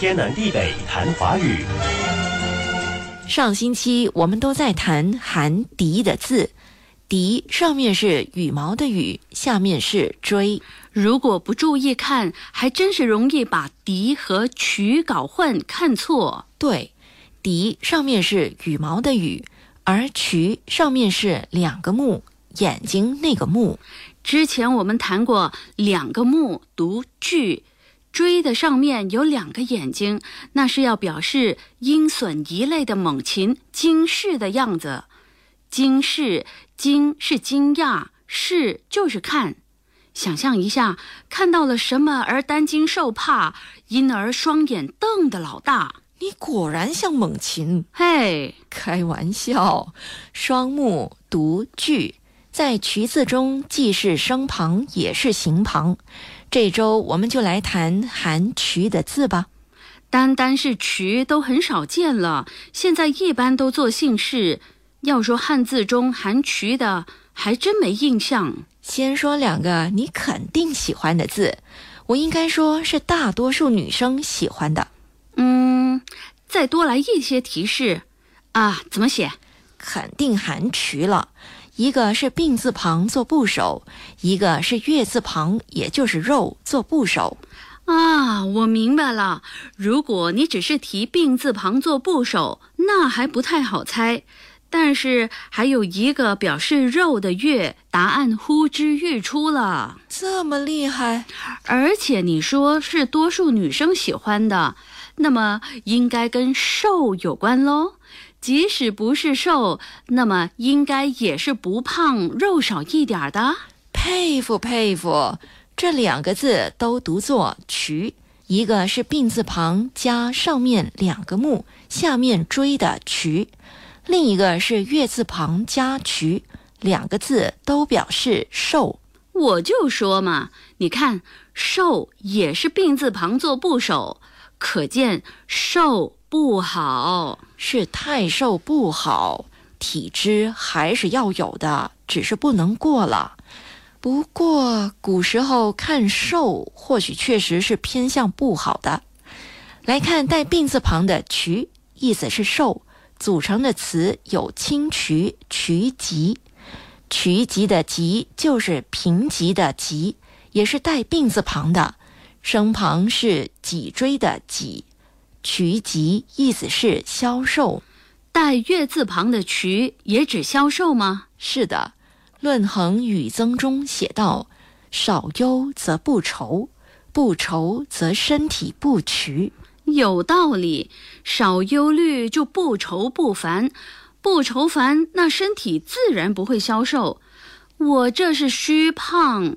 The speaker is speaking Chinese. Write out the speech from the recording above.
天南地北谈华语。上星期我们都在谈含“笛”的字，“笛”上面是羽毛的“羽”，下面是“锥”。如果不注意看，还真是容易把“笛”和“曲”搞混，看错。对，“笛”上面是羽毛的“羽”，而“曲”上面是两个目，眼睛那个“目”。之前我们谈过，两个目读“句”。锥的上面有两个眼睛，那是要表示鹰隼一类的猛禽惊视的样子。惊视，惊是惊讶，视就是看。想象一下，看到了什么而担惊受怕，因而双眼瞪得老大。你果然像猛禽。嘿，开玩笑。双目读句，在渠字中既是声旁也是形旁。这周我们就来谈含“渠”的字吧。单单是“渠”都很少见了，现在一般都做姓氏。要说汉字中含“渠”的，还真没印象。先说两个你肯定喜欢的字，我应该说是大多数女生喜欢的。嗯，再多来一些提示啊？怎么写？肯定含“渠”了。一个是病字旁做部首，一个是月字旁，也就是肉做部首。啊，我明白了。如果你只是提病字旁做部首，那还不太好猜。但是还有一个表示肉的月，答案呼之欲出了。这么厉害？而且你说是多数女生喜欢的，那么应该跟瘦有关喽。即使不是瘦，那么应该也是不胖、肉少一点的。佩服佩服，这两个字都读作“渠”，一个是病字旁加上面两个木，下面追的“渠”，另一个是月字旁加“渠”，两个字都表示瘦。我就说嘛，你看“瘦”也是病字旁做部首，可见瘦。不好，是太瘦不好，体质还是要有的，只是不能过了。不过古时候看瘦，或许确实是偏向不好的。来看带病字旁的“渠”，意思是瘦，组成的词有清渠、渠集。渠集的集就是贫瘠的瘠，也是带病字旁的，声旁是脊椎的脊。渠疾意思是消瘦，带月字旁的渠也指消瘦吗？是的，《论衡·语增》中写道：“少忧则不愁，不愁则身体不癯。”有道理，少忧虑就不愁不烦，不愁烦，那身体自然不会消瘦。我这是虚胖，